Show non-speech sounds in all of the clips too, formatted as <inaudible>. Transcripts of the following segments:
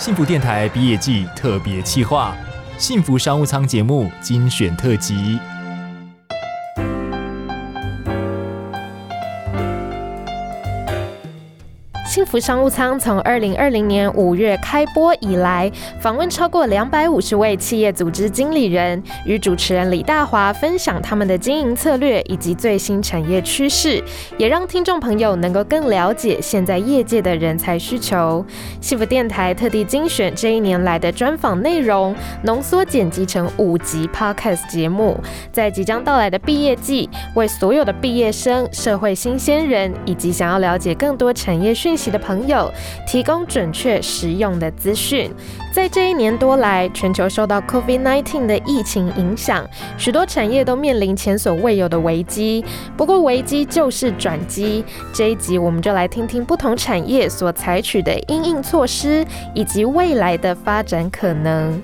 幸福电台毕业季特别企划，幸福商务舱节目精选特辑。福商务舱从二零二零年五月开播以来，访问超过两百五十位企业组织经理人，与主持人李大华分享他们的经营策略以及最新产业趋势，也让听众朋友能够更了解现在业界的人才需求。幸福电台特地精选这一年来的专访内容，浓缩剪辑成五集 Podcast 节目，在即将到来的毕业季，为所有的毕业生、社会新鲜人以及想要了解更多产业讯息。的朋友提供准确实用的资讯。在这一年多来，全球受到 COVID-19 的疫情影响，许多产业都面临前所未有的危机。不过，危机就是转机。这一集，我们就来听听不同产业所采取的应应措施，以及未来的发展可能。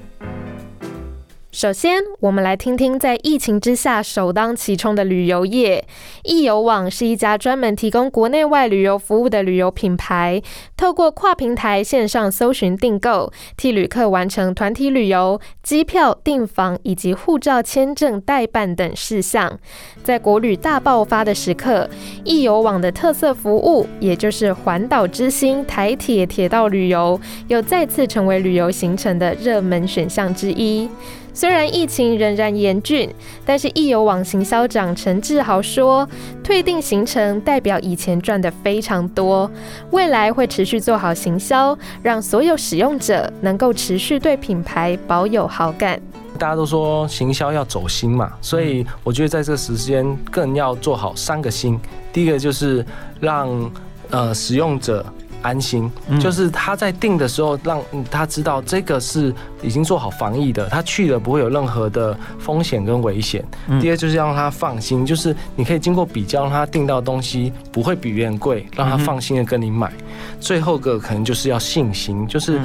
首先，我们来听听在疫情之下首当其冲的旅游业。易游网是一家专门提供国内外旅游服务的旅游品牌，透过跨平台线上搜寻订购，替旅客完成团体旅游、机票订房以及护照签证代办等事项。在国旅大爆发的时刻，易游网的特色服务，也就是环岛之星台铁铁道旅游，又再次成为旅游行程的热门选项之一。虽然疫情仍然严峻，但是易游网行销长陈志豪说，退订行程代表以前赚的非常多，未来会持续做好行销，让所有使用者能够持续对品牌保有好感。大家都说行销要走心嘛，所以我觉得在这时间更要做好三个心。第一个就是让呃使用者。安心，就是他在订的时候，让他知道这个是已经做好防疫的，他去了不会有任何的风险跟危险。第二就是让他放心，就是你可以经过比较，让他订到东西不会比别人贵，让他放心的跟你买。最后个可能就是要信心，就是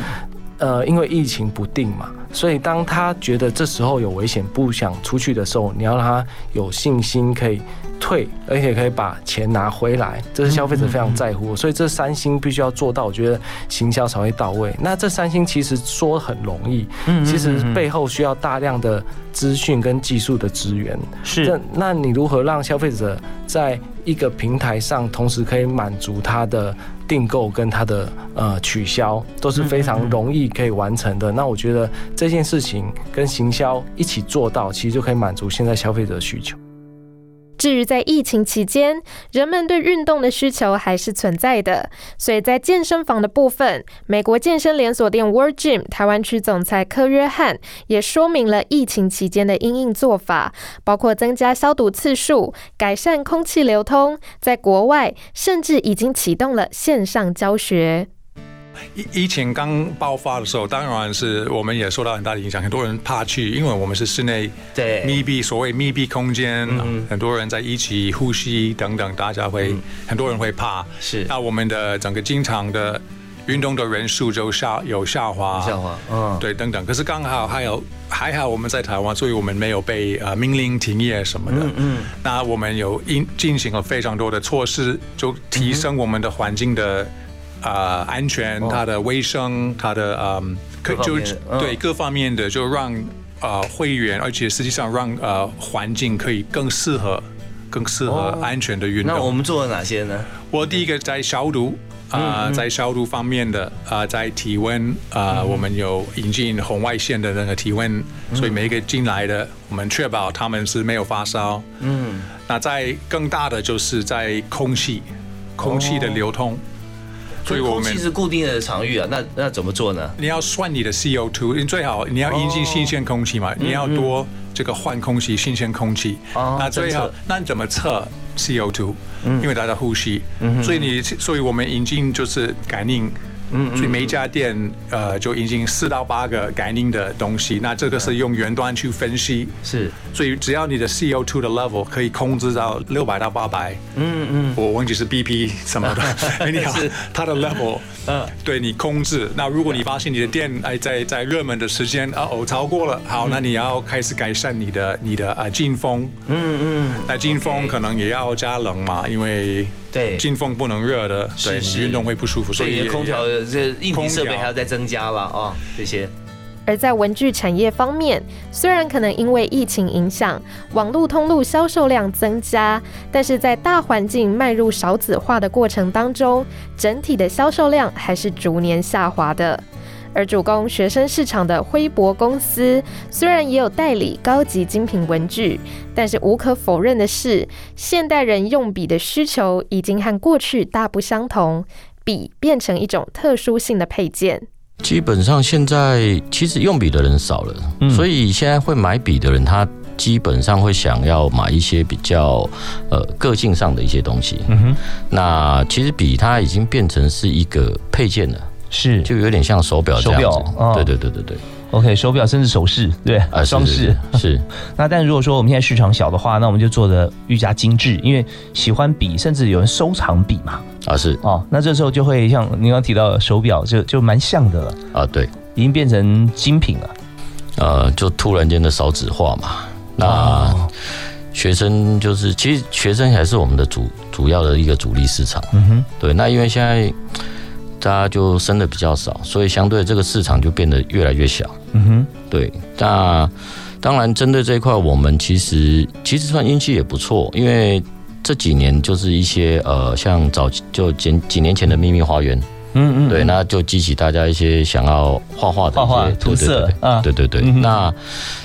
呃，因为疫情不定嘛，所以当他觉得这时候有危险不想出去的时候，你要让他有信心可以。退，而且可以把钱拿回来，这是消费者非常在乎，所以这三星必须要做到，我觉得行销才会到位。那这三星其实说很容易，其实背后需要大量的资讯跟技术的资源。是，那你如何让消费者在一个平台上同时可以满足他的订购跟他的呃取消，都是非常容易可以完成的。那我觉得这件事情跟行销一起做到，其实就可以满足现在消费者的需求。至于在疫情期间，人们对运动的需求还是存在的，所以在健身房的部分，美国健身连锁店 World Gym 台湾区总裁柯约翰也说明了疫情期间的应应做法，包括增加消毒次数、改善空气流通，在国外甚至已经启动了线上教学。疫疫情刚爆发的时候，当然是我们也受到很大的影响，很多人怕去，因为我们是室内对密闭，所谓密闭空间，很多人在一起呼吸等等，大家会很多人会怕。是，那我们的整个经常的运动的人数就下有下滑，下滑，嗯，对，等等。可是刚好还有还好我们在台湾，所以我们没有被呃命令停业什么的。嗯嗯。那我们有进进行了非常多的措施，就提升我们的环境的。啊，安全，它的卫生，它的嗯，可就对各方面的，就让呃会员，而且实际上让呃环境可以更适合、更适合安全的运动。那我们做了哪些呢？我第一个在消毒啊，在消毒方面的啊，在体温啊，我们有引进红外线的那个体温，所以每一个进来的，我们确保他们是没有发烧。嗯，那在更大的就是在空气，空气的流通。所以空气是固定的场域啊，那那怎么做呢？你要算你的 CO2，你最好你要引进新鲜空气嘛，你要多这个换空气、新鲜空气。那最好，那你怎么测 CO2？因为大家呼吸，所以你，所以我们引进就是感应。嗯，所以每一家店呃就已经四到八个感应的东西，那这个是用远端去分析，是，所以只要你的 CO2 的 level 可以控制到六百到八百，嗯嗯，我忘记是 BP 什么的，哎你好，它的 level，嗯，对你控制，那如果你发现你的店哎在在热门的时间啊哦超过了，好，那你要开始改善你的你的啊进风，嗯嗯，那进风可能也要加冷嘛，因为。对，进风不能热的，对，运动会不舒服，所以空调这硬体设备还要再增加了啊，这些。而在文具产业方面，虽然可能因为疫情影响，网络通路销售量增加，但是在大环境迈入少子化的过程当中，整体的销售量还是逐年下滑的。而主攻学生市场的辉博公司，虽然也有代理高级精品文具，但是无可否认的是，现代人用笔的需求已经和过去大不相同，笔变成一种特殊性的配件。基本上现在其实用笔的人少了，所以现在会买笔的人，他基本上会想要买一些比较呃个性上的一些东西。嗯哼，那其实笔它已经变成是一个配件了，是就有点像手表这样子。对对对对对。OK，手表甚至首饰，对，啊，装饰是。<laughs> 那但如果说我们现在市场小的话，那我们就做的愈加精致，因为喜欢笔，甚至有人收藏笔嘛。啊，是哦，那这时候就会像您刚提到的手表，就就蛮像的了。啊，对，已经变成精品了。呃，就突然间的少子化嘛。那学生就是，其实学生还是我们的主主要的一个主力市场。嗯哼，对。那因为现在大家就生的比较少，所以相对这个市场就变得越来越小。嗯哼，对。那当然，针对这一块，我们其实其实算运气也不错，因为。这几年就是一些呃，像早就几几年前的秘密花园，嗯嗯，对，那就激起大家一些想要画画的一些涂色啊，对对对。那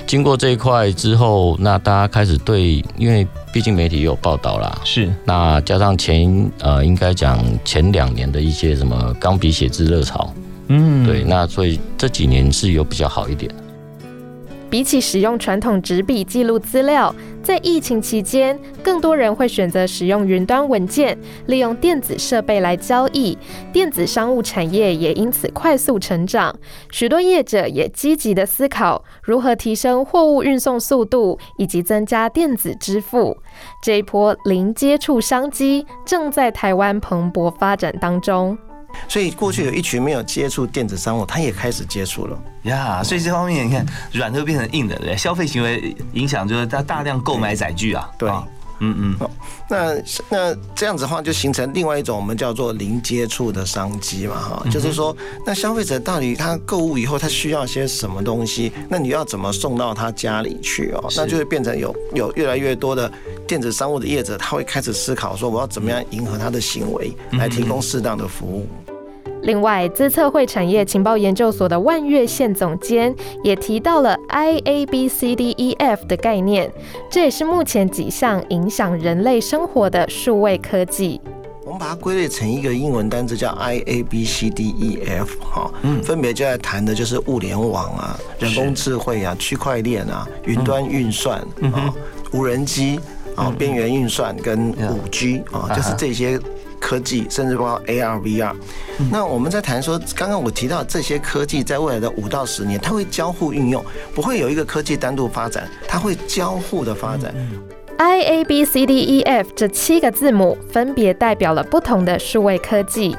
经过这一块之后，那大家开始对，因为毕竟媒体也有报道啦，是。那加上前呃，应该讲前两年的一些什么钢笔写字热潮，嗯，对，那所以这几年是有比较好一点。比起使用传统纸笔记录资料，在疫情期间，更多人会选择使用云端文件，利用电子设备来交易。电子商务产业也因此快速成长。许多业者也积极的思考如何提升货物运送速度，以及增加电子支付。这一波零接触商机正在台湾蓬勃发展当中。所以过去有一群没有接触电子商务，他也开始接触了呀。所以这方面你看，软的变成硬的，对消费行为影响就是他大量购买载具啊。对，嗯嗯。那那这样子的话，就形成另外一种我们叫做零接触的商机嘛，哈，就是说，那消费者到底他购物以后他需要些什么东西？那你要怎么送到他家里去哦？那就会变成有有越来越多的电子商务的业者，他会开始思考说，我要怎么样迎合他的行为，来提供适当的服务。另外，资策会产业情报研究所的万月线总监也提到了 I A B C D E F 的概念，这也是目前几项影响人类生活的数位科技。我们把它归类成一个英文单词叫 I A B C D E F，哈，嗯，分别就在谈的就是物联网啊、人工智慧啊、区块链啊、云端运算啊、无人机啊、边缘运算跟五 G 啊，就是这些。科技甚至包括 AR、VR，那我们在谈说，刚刚我提到这些科技在未来的五到十年，它会交互运用，不会有一个科技单独发展，它会交互的发展。I A B C D E F 这七个字母分别代表了不同的数位科技。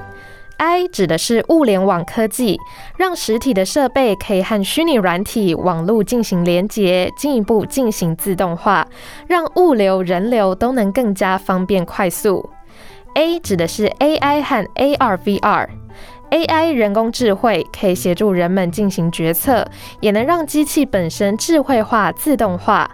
I 指的是物联网科技，让实体的设备可以和虚拟软体网络进行连接，进一步进行自动化，让物流、人流都能更加方便快速。A 指的是 AI 和 AR/VR，AI 人工智慧可以协助人们进行决策，也能让机器本身智慧化、自动化。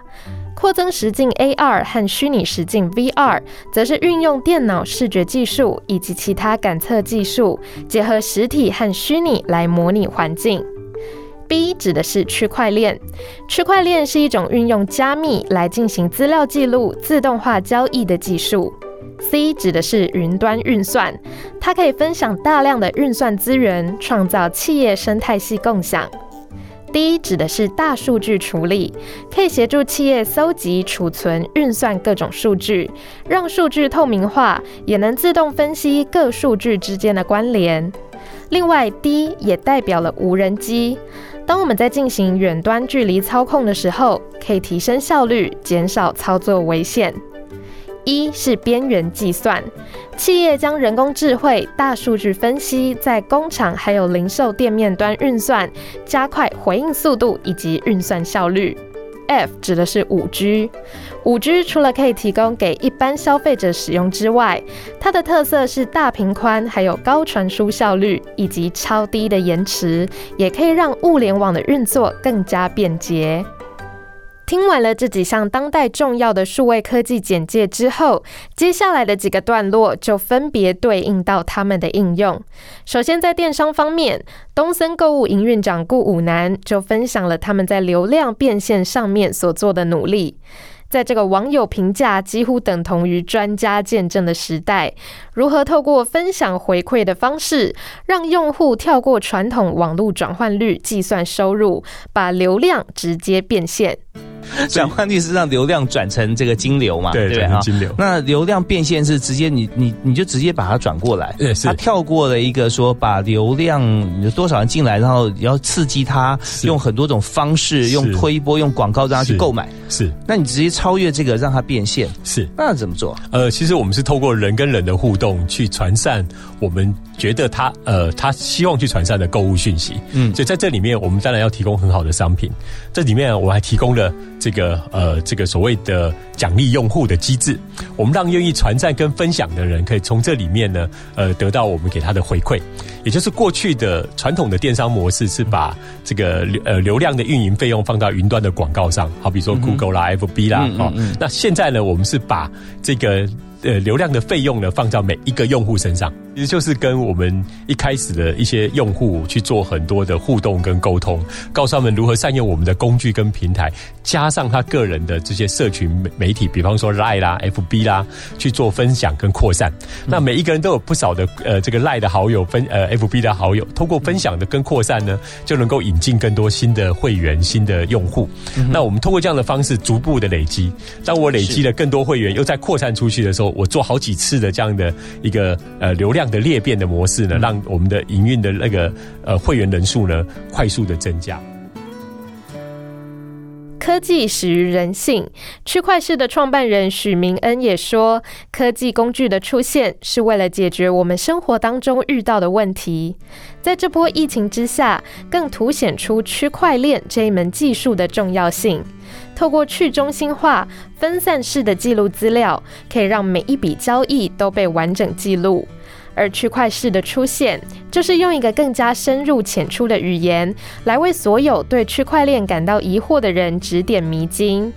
扩增实境 AR 和虚拟实境 VR，则是运用电脑视觉技术以及其他感测技术，结合实体和虚拟来模拟环境。B 指的是区块链，区块链是一种运用加密来进行资料记录、自动化交易的技术。C 指的是云端运算，它可以分享大量的运算资源，创造企业生态系共享。D 指的是大数据处理，可以协助企业搜集、储存、运算各种数据，让数据透明化，也能自动分析各数据之间的关联。另外，D 也代表了无人机，当我们在进行远端距离操控的时候，可以提升效率，减少操作危险。一是边缘计算，企业将人工智慧、大数据分析在工厂还有零售店面端运算，加快回应速度以及运算效率。F 指的是五 G。五 G 除了可以提供给一般消费者使用之外，它的特色是大频宽，还有高传输效率以及超低的延迟，也可以让物联网的运作更加便捷。听完了这几项当代重要的数位科技简介之后，接下来的几个段落就分别对应到他们的应用。首先，在电商方面，东森购物营运长顾武南就分享了他们在流量变现上面所做的努力。在这个网友评价几乎等同于专家见证的时代，如何透过分享回馈的方式，让用户跳过传统网络转换率计算收入，把流量直接变现？<laughs> 转换率是让流量转成这个金流嘛？对对金流。那流量变现是直接你你你就直接把它转过来，对，他跳过了一个说把流量有多少人进来，然后要刺激他用很多种方式，用推波、用广告让他去购买。是，那你直接超越这个让他变现，是，那怎么做？呃，其实我们是透过人跟人的互动去传散我们觉得他呃他希望去传散的购物讯息。嗯，所以在这里面，我们当然要提供很好的商品。这里面我还提供了。这个呃，这个所谓的奖励用户的机制，我们让愿意传赞跟分享的人，可以从这里面呢，呃，得到我们给他的回馈。也就是过去的传统的电商模式是把这个流呃流量的运营费用放到云端的广告上，好比说 Google 啦、FB 啦，哦，那现在呢，我们是把这个。呃，流量的费用呢，放到每一个用户身上，其实就是跟我们一开始的一些用户去做很多的互动跟沟通，告诉他们如何善用我们的工具跟平台，加上他个人的这些社群媒体，比方说 Line 啦、FB 啦，去做分享跟扩散。那每一个人都有不少的呃这个 Line 的好友，分呃 FB 的好友，通过分享的跟扩散呢，就能够引进更多新的会员、新的用户。那我们通过这样的方式逐步的累积，当我累积了更多会员，又再扩散出去的时候。我做好几次的这样的一个呃流量的裂变的模式呢，让我们的营运的那个呃会员人数呢快速的增加。科技始于人性，区块市的创办人许明恩也说，科技工具的出现是为了解决我们生活当中遇到的问题。在这波疫情之下，更凸显出区块链这一门技术的重要性。透过去中心化、分散式的记录资料，可以让每一笔交易都被完整记录。而区块式的出现，就是用一个更加深入浅出的语言，来为所有对区块链感到疑惑的人指点迷津。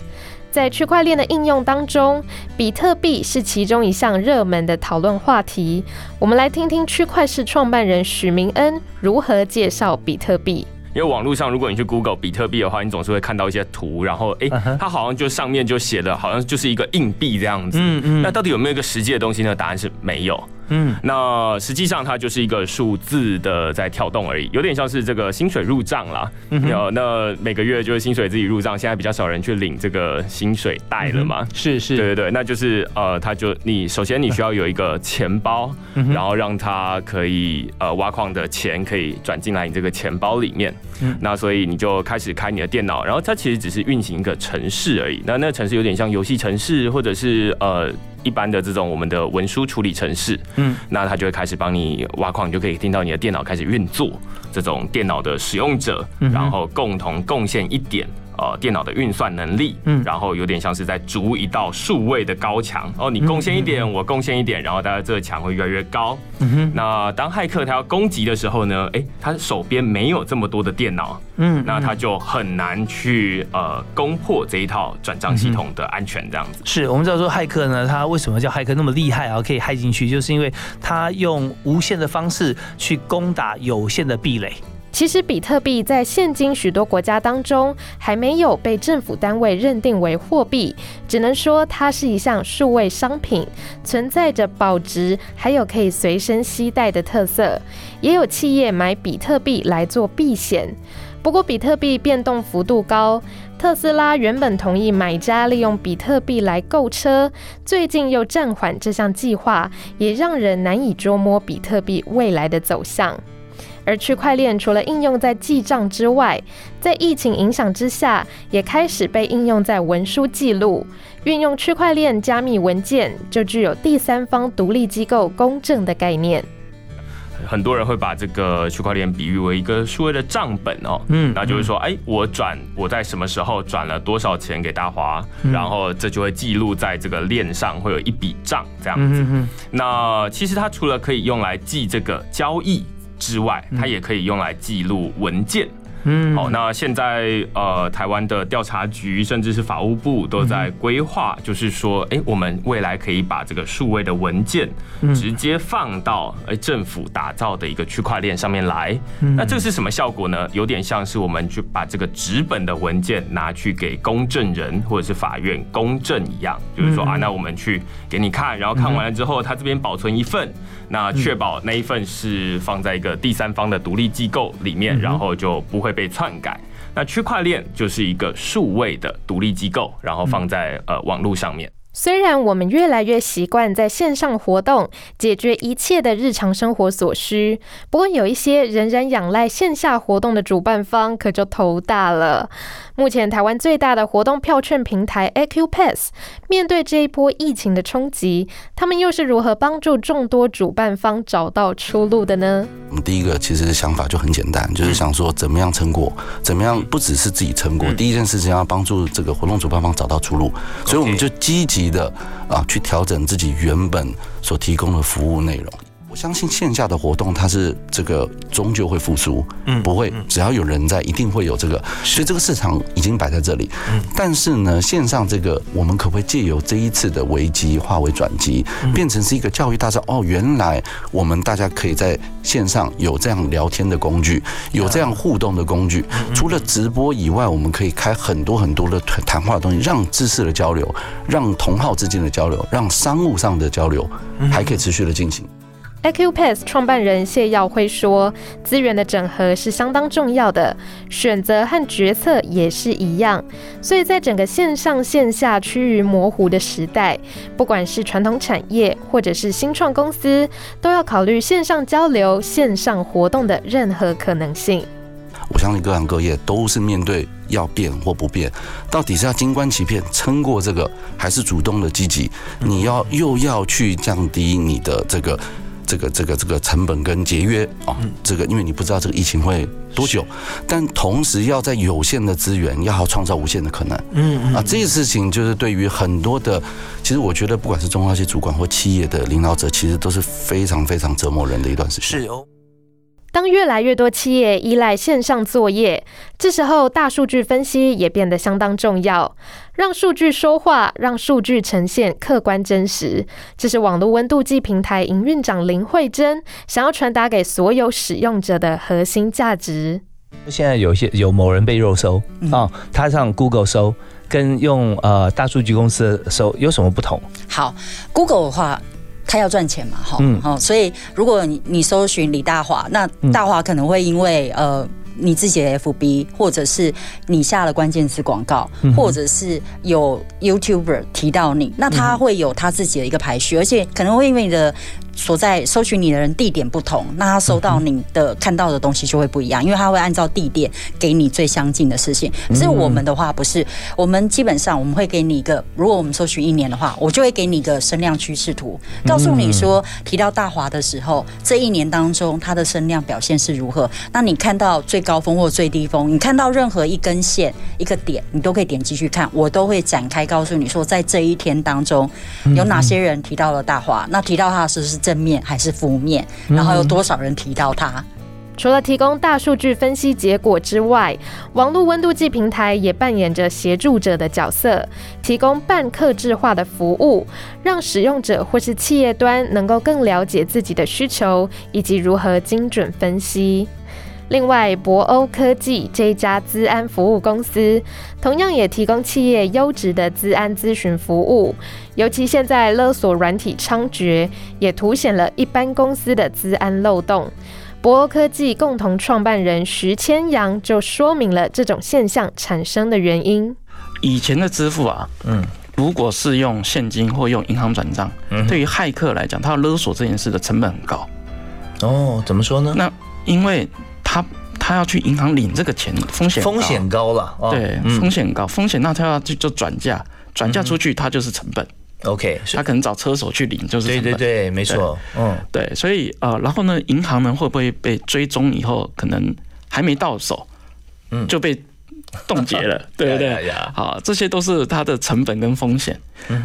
在区块链的应用当中，比特币是其中一项热门的讨论话题。我们来听听区块式创办人许明恩如何介绍比特币。因为网络上，如果你去 Google 比特币的话，你总是会看到一些图，然后哎，它好像就上面就写的，好像就是一个硬币这样子。嗯嗯。那到底有没有一个实际的东西呢？答案是没有。嗯，那实际上它就是一个数字的在跳动而已，有点像是这个薪水入账啦。有那每个月就是薪水自己入账，现在比较少人去领这个薪水袋了嘛？是是，对对对，那就是呃，它就你首先你需要有一个钱包，然后让它可以呃挖矿的钱可以转进来你这个钱包里面。那所以你就开始开你的电脑，然后它其实只是运行一个城市而已。那那城市有点像游戏城市，或者是呃。一般的这种我们的文书处理程式，嗯，那它就会开始帮你挖矿，你就可以听到你的电脑开始运作。这种电脑的使用者，然后共同贡献一点。呃，电脑的运算能力，嗯，然后有点像是在筑一道数位的高墙。哦，你贡献一点，我贡献一点，然后大家这个墙会越来越高。嗯哼。那当骇客他要攻击的时候呢？哎，他手边没有这么多的电脑，嗯，那他就很难去呃攻破这一套转账系统的安全这样子。是我们知道说骇客呢，他为什么叫骇客那么厉害啊？可以骇进去，就是因为他用无限的方式去攻打有限的壁垒。其实，比特币在现今许多国家当中还没有被政府单位认定为货币，只能说它是一项数位商品，存在着保值，还有可以随身携带的特色。也有企业买比特币来做避险。不过，比特币变动幅度高，特斯拉原本同意买家利用比特币来购车，最近又暂缓这项计划，也让人难以捉摸比特币未来的走向。而区块链除了应用在记账之外，在疫情影响之下，也开始被应用在文书记录。运用区块链加密文件，就具有第三方独立机构公证的概念。很多人会把这个区块链比喻为一个数位的账本哦，嗯，那就是说，哎，我转我在什么时候转了多少钱给大华，然后这就会记录在这个链上，会有一笔账这样子。那其实它除了可以用来记这个交易之外，它也可以用来记录文件。嗯，好，那现在呃，台湾的调查局甚至是法务部都在规划，就是说，哎，我们未来可以把这个数位的文件直接放到哎政府打造的一个区块链上面来。那这是什么效果呢？有点像是我们去把这个纸本的文件拿去给公证人或者是法院公证一样，就是说啊，那我们去给你看，然后看完了之后，他这边保存一份。那确保那一份是放在一个第三方的独立机构里面，然后就不会被篡改。那区块链就是一个数位的独立机构，然后放在呃网络上面。虽然我们越来越习惯在线上活动解决一切的日常生活所需，不过有一些仍然仰赖线下活动的主办方可就头大了。目前台湾最大的活动票券平台 Acupass 面对这一波疫情的冲击，他们又是如何帮助众多主办方找到出路的呢？我们第一个其实想法就很简单，就是想说怎么样撑过，怎么样不只是自己撑过，第一件事情要帮助这个活动主办方找到出路，所以我们就积极的啊去调整自己原本所提供的服务内容。我相信线下的活动它是这个终究会复苏，嗯，不会，只要有人在，一定会有这个，所以这个市场已经摆在这里。嗯，但是呢，线上这个我们可不可以借由这一次的危机化为转机，变成是一个教育大招？哦，原来我们大家可以在线上有这样聊天的工具，有这样互动的工具。除了直播以外，我们可以开很多很多的谈话的东西，让知识的交流，让同好之间的交流，让商务上的交流还可以持续的进行。Acupass 创办人谢耀辉说：“资源的整合是相当重要的，选择和决策也是一样。所以在整个线上线下趋于模糊的时代，不管是传统产业或者是新创公司，都要考虑线上交流、线上活动的任何可能性。我相信各行各业都是面对要变或不变，到底是要静观其变撑过这个，还是主动的积极？你要又要去降低你的这个。”这个这个这个成本跟节约啊，这个因为你不知道这个疫情会多久，但同时要在有限的资源，要好创造无限的可能。嗯嗯啊，这些事情就是对于很多的，其实我觉得不管是中高级主管或企业的领导者，其实都是非常非常折磨人的一段时间。是哦。当越来越多企业依赖线上作业，这时候大数据分析也变得相当重要。让数据说话，让数据呈现客观真实，这是网络温度计平台营运长林慧珍想要传达给所有使用者的核心价值。现在有些有某人被肉搜啊，他上 Google 搜，跟用呃大数据公司搜有什么不同？好，Google 的话。他要赚钱嘛，哈，好，所以如果你你搜寻李大华，那大华可能会因为呃你自己的 FB，或者是你下了关键词广告，或者是有 YouTuber 提到你，那他会有他自己的一个排序，而且可能会因为你的。所在搜寻你的人地点不同，那他收到你的看到的东西就会不一样，因为他会按照地点给你最相近的事情。可是我们的话不是，我们基本上我们会给你一个，如果我们搜寻一年的话，我就会给你一个声量趋势图，告诉你说提到大华的时候，这一年当中它的声量表现是如何。那你看到最高峰或最低峰，你看到任何一根线一个点，你都可以点击去看，我都会展开告诉你说，在这一天当中有哪些人提到了大华，那提到他是不是。正面还是负面？然后有多少人提到它？除了提供大数据分析结果之外，网络温度计平台也扮演着协助者的角色，提供半客制化的服务，让使用者或是企业端能够更了解自己的需求以及如何精准分析。另外，博欧科技这一家资安服务公司，同样也提供企业优质的资安咨询服务。尤其现在勒索软体猖獗，也凸显了一般公司的资安漏洞。博欧科技共同创办人徐千阳就说明了这种现象产生的原因。以前的支付啊，嗯，如果是用现金或用银行转账，嗯对于骇客来讲，他要勒索这件事的成本很高。哦，怎么说呢？那因为他他要去银行领这个钱，风险风险高了，对，风险高，风险那他要就就转嫁，转嫁出去他就是成本，OK，他可能找车手去领，就是对对对，没错，嗯，对，所以呃，然后呢，银行呢会不会被追踪以后，可能还没到手，嗯，就被冻结了，<laughs> 对不对？好，这些都是它的成本跟风险。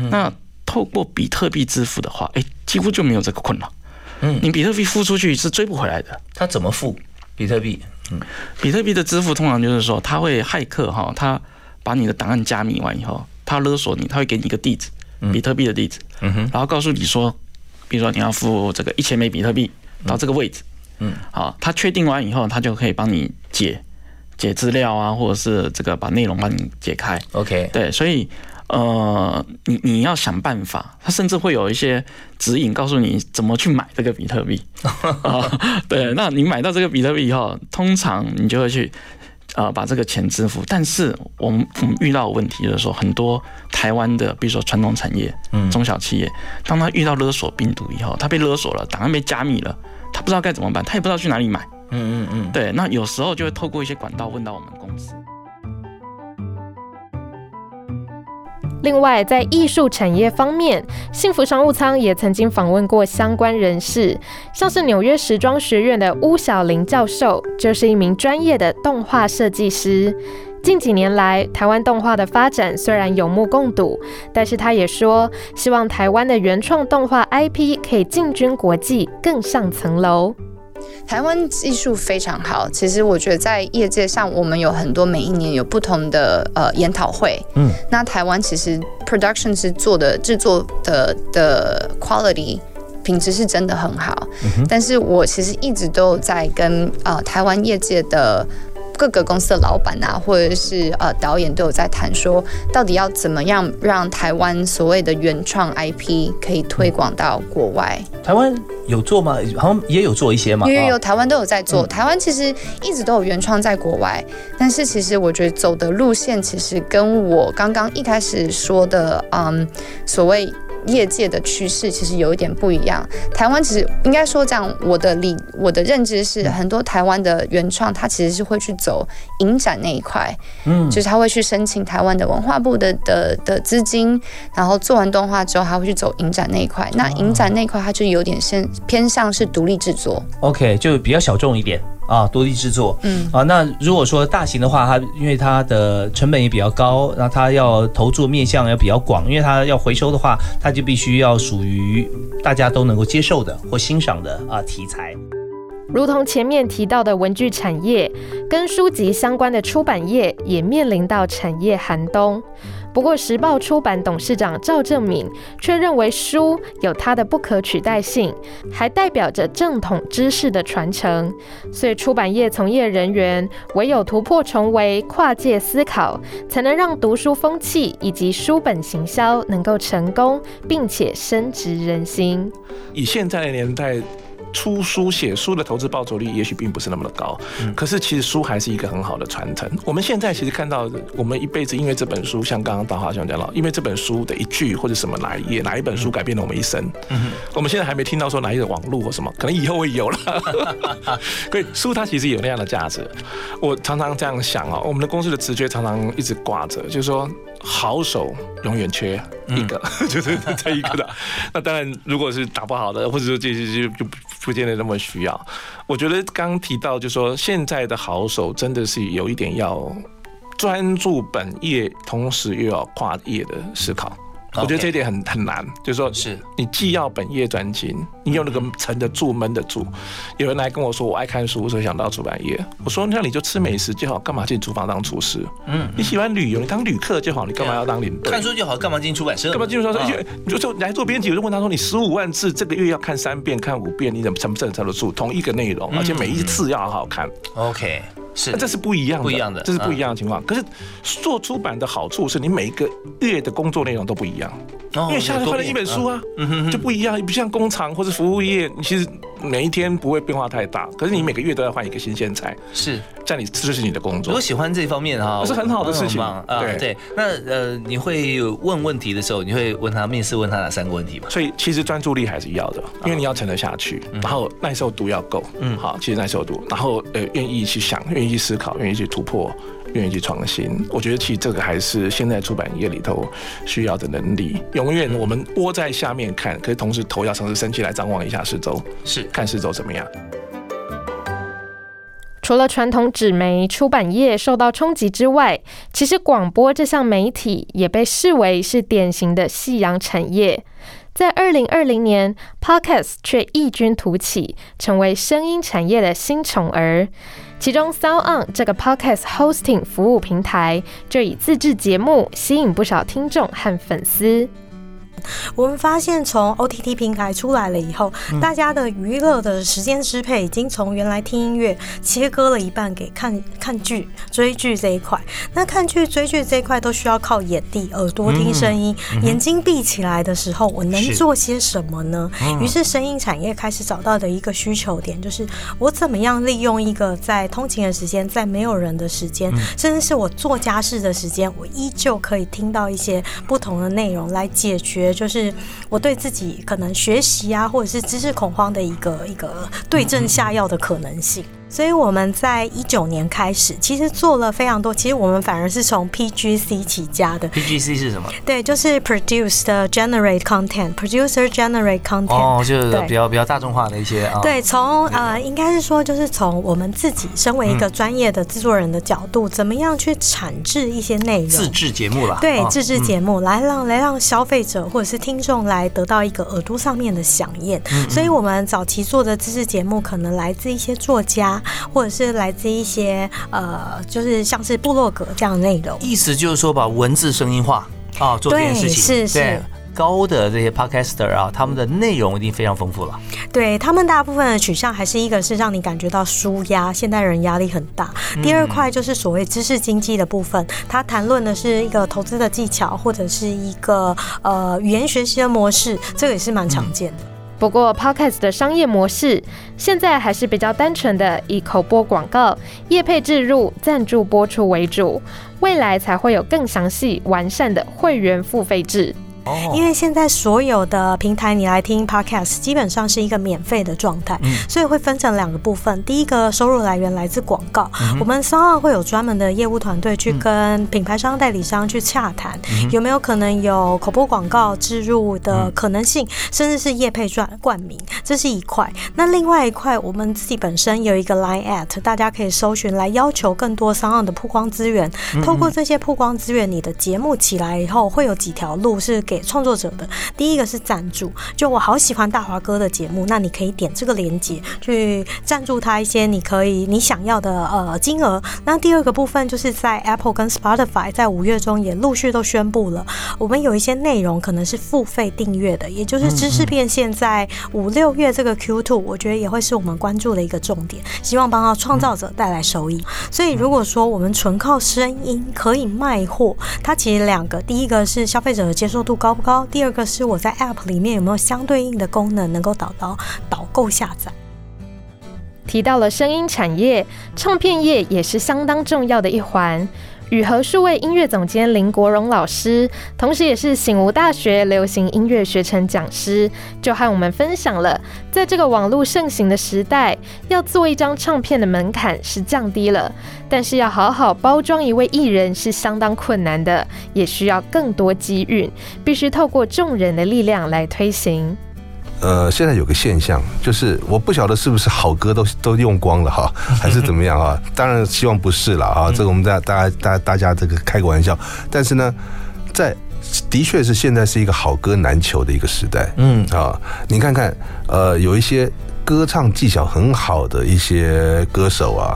那透过比特币支付的话，哎，几乎就没有这个困扰。嗯，你比特币付出去是追不回来的。他怎么付比特币？嗯，比特币的支付通常就是说，他会骇客哈，他把你的档案加密完以后，他勒索你，他会给你一个地址。比特币的地址，嗯哼，然后告诉你说，比如说你要付这个一千枚比特币到这个位置，嗯，好，他确定完以后，他就可以帮你解解资料啊，或者是这个把内容帮你解开，OK，对，所以呃，你你要想办法，他甚至会有一些指引告诉你怎么去买这个比特币，啊，<laughs> 对，那你买到这个比特币以后，通常你就会去。呃，把这个钱支付，但是我们我们遇到问题的时候，很多台湾的，比如说传统产业、中小企业，当他遇到勒索病毒以后，他被勒索了，档案被加密了，他不知道该怎么办，他也不知道去哪里买。嗯嗯嗯，对，那有时候就会透过一些管道问到我们公司。另外，在艺术产业方面，幸福商务舱也曾经访问过相关人士，像是纽约时装学院的巫小玲教授，就是一名专业的动画设计师。近几年来，台湾动画的发展虽然有目共睹，但是他也说，希望台湾的原创动画 IP 可以进军国际，更上层楼。台湾技术非常好，其实我觉得在业界上，我们有很多每一年有不同的呃研讨会。嗯，那台湾其实 production 是做的制作的的 quality 品质是真的很好。嗯但是我其实一直都在跟呃台湾业界的。各个公司的老板啊，或者是呃导演都有在谈说，到底要怎么样让台湾所谓的原创 IP 可以推广到国外？台湾有做吗？好像也有做一些嘛。有有有，台湾都有在做。台湾其实一直都有原创在国外，但是其实我觉得走的路线其实跟我刚刚一开始说的，嗯，所谓。业界的趋势其实有一点不一样。台湾其实应该说这样，我的理我的认知是，很多台湾的原创，它其实是会去走影展那一块，嗯，就是他会去申请台湾的文化部的的的资金，然后做完动画之后，他会去走影展那一块。那影展那块，它就有点偏偏向是独立制作，OK，就比较小众一点。啊，独立制作，嗯啊，那如果说大型的话，它因为它的成本也比较高，那它要投注面向要比较广，因为它要回收的话，它就必须要属于大家都能够接受的或欣赏的啊题材。如同前面提到的文具产业，跟书籍相关的出版业也面临到产业寒冬。不过，时报出版董事长赵正敏却认为书有它的不可取代性，还代表着正统知识的传承。所以，出版业从业人员唯有突破重围、跨界思考，才能让读书风气以及书本行销能够成功，并且深植人心。以现在的年代。出书写书的投资报酬率也许并不是那么的高，可是其实书还是一个很好的传承。我们现在其实看到，我们一辈子因为这本书，像刚刚大华兄讲到，因为这本书的一句或者什么哪一页哪一本书改变了我们一生。我们现在还没听到说哪一个网络或什么，可能以后会有了。所以书它其实有那样的价值。我常常这样想哦，我们的公司的直觉常常一直挂着，就是说。好手永远缺一个，<laughs> 就是这一个的。那当然，如果是打不好的，或者说这些就就不见得那么需要。我觉得刚提到，就说现在的好手真的是有一点要专注本业，同时又要跨业的思考。我觉得这一点很很难，就是说，是你既要本业专精，你有那个沉得住、闷得住。有人来跟我说，我爱看书，所以想到出版业。我说，那你就吃美食就好，干嘛进厨房当厨师？嗯，你喜欢旅游，你当旅客就好，你干嘛要当领队？看书就好，干嘛进出版社？干嘛进出版社？你就说来做编辑，我就问他说，你十五万字这个月要看三遍、看五遍，你怎么承不承得住同一个内容，而且每一次要好好看？OK。是，这是不一样的，不一样的，这是不一样的情况。可是做出版的好处是你每一个月的工作内容都不一样，因为下次换了一本书啊，就不一样。不像工厂或者服务业，你其实每一天不会变化太大。可是你每个月都要换一个新鲜菜，是，在你这就是你的工作。如果喜欢这方面哈，是很好的事情啊。对对，那呃，你会问问题的时候，你会问他面试问他哪三个问题吗？所以其实专注力还是要的，因为你要沉得下去，然后耐受度要够。嗯，好，其实耐受度，然后呃，愿意去想。愿意去思考，愿意去突破，愿意去创新。我觉得其实这个还是现在出版业里头需要的能力。永远我们窝在下面看，可是同时头要尝试升起来，张望一下四周，是看四周怎么样。除了传统纸媒出版业受到冲击之外，其实广播这项媒体也被视为是典型的夕阳产业。在二零二零年，Podcast 却异军突起，成为声音产业的新宠儿。其中，Sound On 这个 Podcast hosting 服务平台就以自制节目吸引不少听众和粉丝。<laughs> 我们发现，从 OTT 平台出来了以后，大家的娱乐的时间支配已经从原来听音乐切割了一半给看看剧、追剧这一块。那看剧、追剧这一块都需要靠眼地、耳朵听声音，眼睛闭起来的时候，我能做些什么呢？于是，声音产业开始找到的一个需求点，就是我怎么样利用一个在通勤的时间，在没有人的时间，甚至是我做家事的时间，我依旧可以听到一些不同的内容来解决。就是我对自己可能学习啊，或者是知识恐慌的一个一个对症下药的可能性。所以我们在一九年开始，其实做了非常多。其实我们反而是从 PGC 起家的。PGC 是什么？对，就是 Produce 的 Generate Content，Producer Generate Content。哦，就是比较比较大众化的一些啊。对，从呃，应该是说，就是从我们自己身为一个专业的制作人的角度，怎么样去产制一些内容？自制节目了。对，自制节目来让来让消费者或者是听众来得到一个耳朵上面的响应。所以我们早期做的自制节目，可能来自一些作家。或者是来自一些呃，就是像是部落格这样的内容，意思就是说把文字声音化啊，做这件事情是是高的这些 podcaster 啊，他们的内容一定非常丰富了。对他们大部分的取向还是一个是让你感觉到舒压，现代人压力很大。第二块就是所谓知识经济的部分，他谈论的是一个投资的技巧，或者是一个呃语言学习的模式，这个也是蛮常见的。不过，Podcast 的商业模式现在还是比较单纯的，以口播广告、业配置入、赞助播出为主，未来才会有更详细完善的会员付费制。因为现在所有的平台，你来听 podcast 基本上是一个免费的状态，所以会分成两个部分。第一个收入来源来自广告，我们商号会有专门的业务团队去跟品牌商、代理商去洽谈，有没有可能有口播广告植入的可能性，甚至是业配赚冠名，这是一块。那另外一块，我们自己本身有一个 line at，大家可以搜寻来要求更多商号的曝光资源。透过这些曝光资源，你的节目起来以后，会有几条路是给。给创作者的第一个是赞助，就我好喜欢大华哥的节目，那你可以点这个链接去赞助他一些你可以你想要的呃金额。那第二个部分就是在 Apple 跟 Spotify 在五月中也陆续都宣布了，我们有一些内容可能是付费订阅的，也就是知识变现在五六月这个 Q two，我觉得也会是我们关注的一个重点，希望帮到创造者带来收益。所以如果说我们纯靠声音可以卖货，它其实两个，第一个是消费者的接受度。高不高？第二个是我在 App 里面有没有相对应的功能能够导到导购下载。提到了声音产业，唱片业也是相当重要的一环。雨禾数位音乐总监林国荣老师，同时也是醒吾大学流行音乐学程讲师，就和我们分享了，在这个网络盛行的时代，要做一张唱片的门槛是降低了，但是要好好包装一位艺人是相当困难的，也需要更多机遇，必须透过众人的力量来推行。呃，现在有个现象，就是我不晓得是不是好歌都都用光了哈，<laughs> 还是怎么样啊？当然希望不是了啊，这个我们大大家大大家这个开个玩笑。但是呢，在的确是现在是一个好歌难求的一个时代。嗯啊，你看看，呃，有一些歌唱技巧很好的一些歌手啊，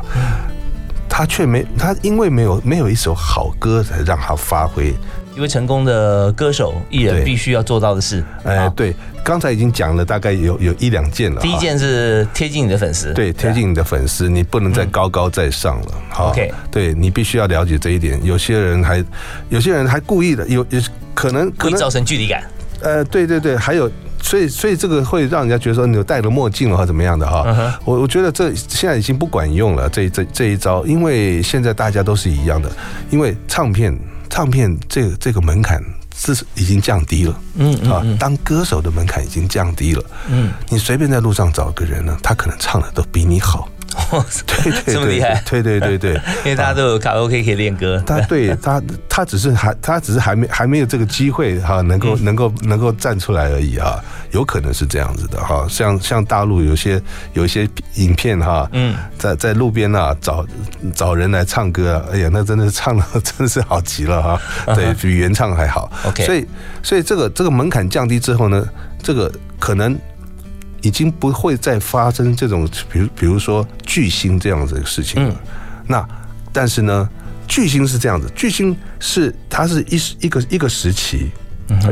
他却没他因为没有没有一首好歌才让他发挥。一位成功的歌手艺人必须要做到的事，哎，对，刚才已经讲了大概有有一两件了。第一件是贴近你的粉丝，对，贴近你的粉丝，你不能再高高在上了。好，OK，对你必须要了解这一点。有些人还有些人还故意的，有有可能可能造成距离感。呃，对对对，还有，所以所以这个会让人家觉得说你有戴了墨镜了或怎么样的哈。我我觉得这现在已经不管用了，这这这一招，因为现在大家都是一样的，因为唱片。唱片这个这个门槛是已经降低了，嗯啊，当歌手的门槛已经降低了，嗯，你随便在路上找个人呢，他可能唱的都比你好，对对这么厉害，对对对对，<laughs> 因为大家都有卡拉 OK 可以练歌。他对他他只是还他只是还没还没有这个机会哈，能够能够能够站出来而已啊，有可能是这样子的哈。像像大陆有些有一些影片哈，嗯，在在路边啊找找人来唱歌，哎呀，那真的是唱的 <laughs> 真的是好极了哈，对比原唱还好。OK，所以所以这个这个门槛降低之后呢，这个可能。已经不会再发生这种，比如比如说巨星这样子的事情了。那但是呢，巨星是这样子，巨星是它是一一个一个时期，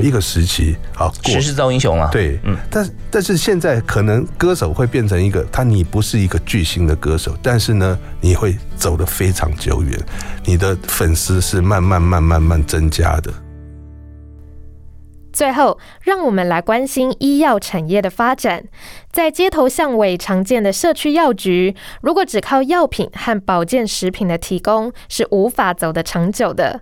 一个时期啊，时势造英雄啊。对，嗯。但但是现在可能歌手会变成一个，他你不是一个巨星的歌手，但是呢，你会走得非常久远，你的粉丝是慢慢慢慢慢增加的。最后，让我们来关心医药产业的发展。在街头巷尾常见的社区药局，如果只靠药品和保健食品的提供，是无法走得长久的。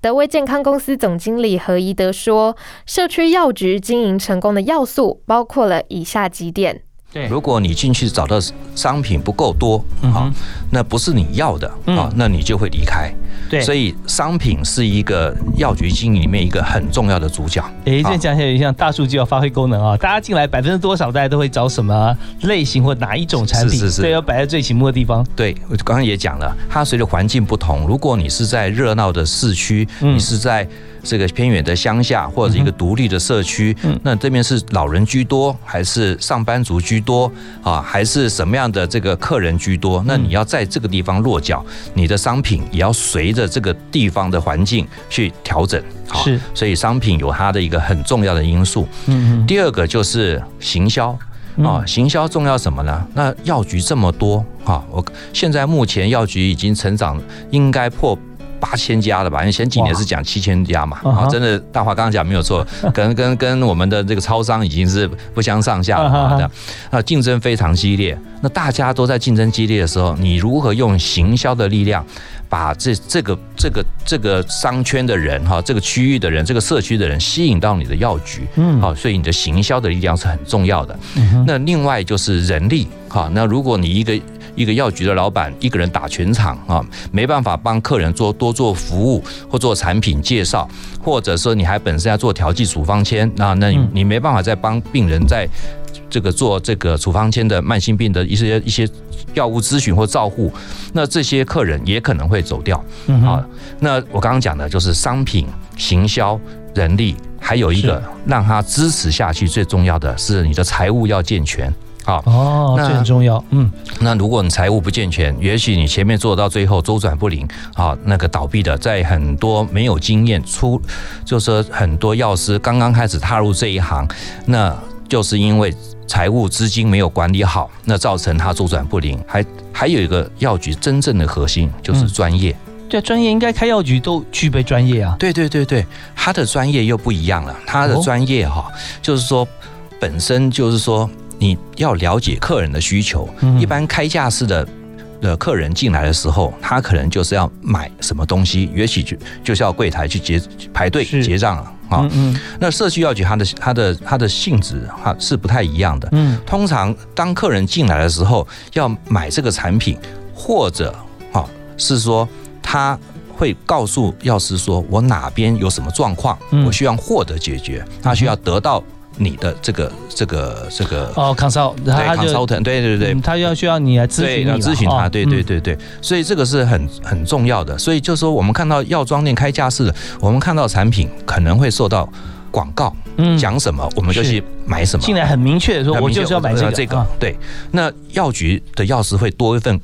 德威健康公司总经理何宜德说：“社区药局经营成功的要素包括了以下几点。”如果你进去找到商品不够多，好，那不是你要的啊，那你就会离开。对，所以商品是一个药局经营里面一个很重要的主角。哎，这讲起来像大数据要发挥功能啊，大家进来百分之多少，大家都会找什么类型或哪一种产品？是是是，对，要摆在最醒目的地方。对，我刚刚也讲了，它随着环境不同，如果你是在热闹的市区，你是在。这个偏远的乡下或者一个独立的社区，嗯那这边是老人居多，还是上班族居多啊？还是什么样的这个客人居多？那你要在这个地方落脚，你的商品也要随着这个地方的环境去调整。是，所以商品有它的一个很重要的因素。嗯嗯。第二个就是行销啊，行销重要什么呢？那药局这么多啊，我现在目前药局已经成长，应该破。八千家了吧？因为前几年是讲七千家嘛，啊，真的大华刚刚讲没有错，<laughs> 跟跟跟我们的这个超商已经是不相上下了啊，啊，竞争非常激烈。那大家都在竞争激烈的时候，你如何用行销的力量，把这这个这个这个商圈的人哈，这个区域的人，这个社区的人吸引到你的药局？嗯，好，所以你的行销的力量是很重要的。那另外就是人力，哈，那如果你一个一个药局的老板一个人打全场啊，没办法帮客人做多做服务或做产品介绍，或者说你还本身要做调剂处方签，那那你没办法再帮病人在这个做这个处方签的慢性病的一些一些药物咨询或照护，那这些客人也可能会走掉啊。那我刚刚讲的就是商品行销人力，还有一个让他支持下去，最重要的是你的财务要健全。好哦，这很重要。嗯，那如果你财务不健全，也许你前面做到最后周转不灵，啊，那个倒闭的，在很多没有经验出，就是说很多药师刚刚开始踏入这一行，那就是因为财务资金没有管理好，那造成他周转不灵。还还有一个药局真正的核心就是专业，对，专业应该开药局都具备专业啊。对对对对，他的专业又不一样了，他的专业哈，就是说本身就是说。你要了解客人的需求。一般开架式的的客人进来的时候，他可能就是要买什么东西，也许就就是要柜台去结排队结账了啊。那社区药局它的它的它的性质哈是不太一样的。嗯，通常当客人进来的时候要买这个产品，或者啊是说他会告诉药师说我哪边有什么状况，我需要获得解决，他需要得到。你的这个这个这个哦，consult，对对对对，他要需要你来咨询，要咨询他，对对对对，所以这个是很很重要的。所以就说我们看到药妆店开架式的，我们看到产品可能会受到广告，嗯，讲什么我们就去买什么，进来很明确的说，我就是要买这个。这个，对。那药局的药师会多一份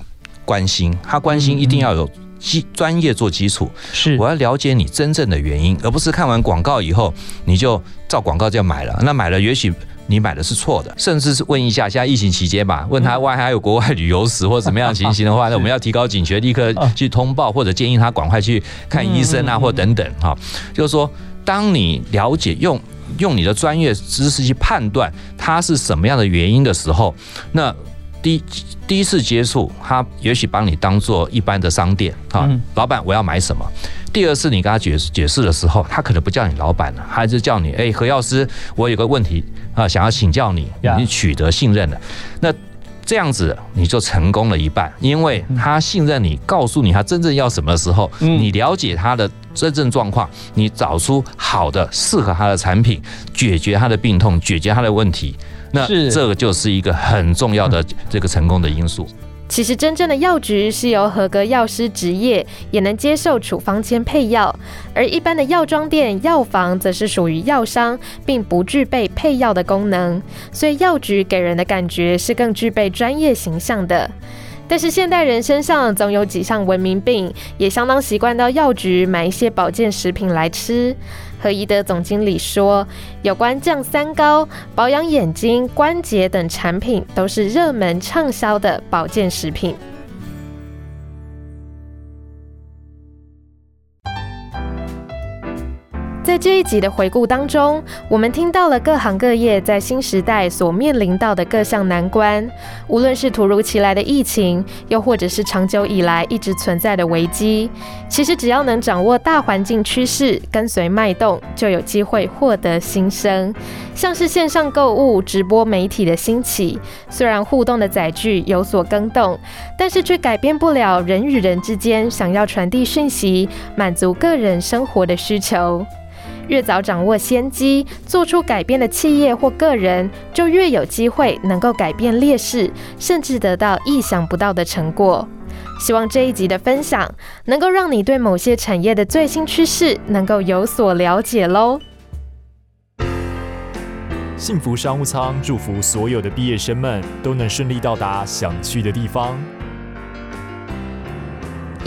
关心，他关心一定要有。基专业做基础，是我要了解你真正的原因，而不是看完广告以后你就照广告就要买了。那买了也许你买的是错的，甚至是问一下，现在疫情期间吧，问他外还有国外旅游史或怎么样情形的话，<laughs> 那我们要提高警觉，立刻去通报或者建议他赶快去看医生啊，或等等哈。就是说，当你了解用用你的专业知识去判断他是什么样的原因的时候，那。第第一次接触，他也许把你当做一般的商店啊，老板我要买什么？第二次你跟他解解释的时候，他可能不叫你老板了，他就叫你哎何药师，我有个问题啊，想要请教你，你取得信任了。那这样子你就成功了一半，因为他信任你，告诉你他真正要什么的时候，你了解他的真正状况，你找出好的适合他的产品，解决他的病痛，解决他的问题，那这个就是一个很重要的这个成功的因素。其实，真正的药局是由合格药师执业，也能接受处方签配药；而一般的药妆店、药房则是属于药商，并不具备配药的功能。所以，药局给人的感觉是更具备专业形象的。但是，现代人身上总有几项文明病，也相当习惯到药局买一些保健食品来吃。和宜德总经理说，有关降三高、保养眼睛、关节等产品，都是热门畅销的保健食品。在这一集的回顾当中，我们听到了各行各业在新时代所面临到的各项难关，无论是突如其来的疫情，又或者是长久以来一直存在的危机。其实只要能掌握大环境趋势，跟随脉动，就有机会获得新生。像是线上购物、直播媒体的兴起，虽然互动的载具有所更动，但是却改变不了人与人之间想要传递讯息、满足个人生活的需求。越早掌握先机，做出改变的企业或个人，就越有机会能够改变劣势，甚至得到意想不到的成果。希望这一集的分享，能够让你对某些产业的最新趋势能够有所了解喽。幸福商务舱祝福所有的毕业生们都能顺利到达想去的地方。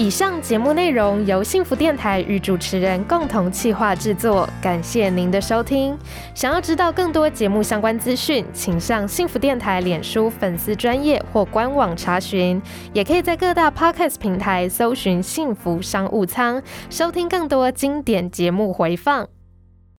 以上节目内容由幸福电台与主持人共同企划制作，感谢您的收听。想要知道更多节目相关资讯，请上幸福电台脸书粉丝专业或官网查询，也可以在各大 podcast 平台搜寻“幸福商务舱”，收听更多经典节目回放。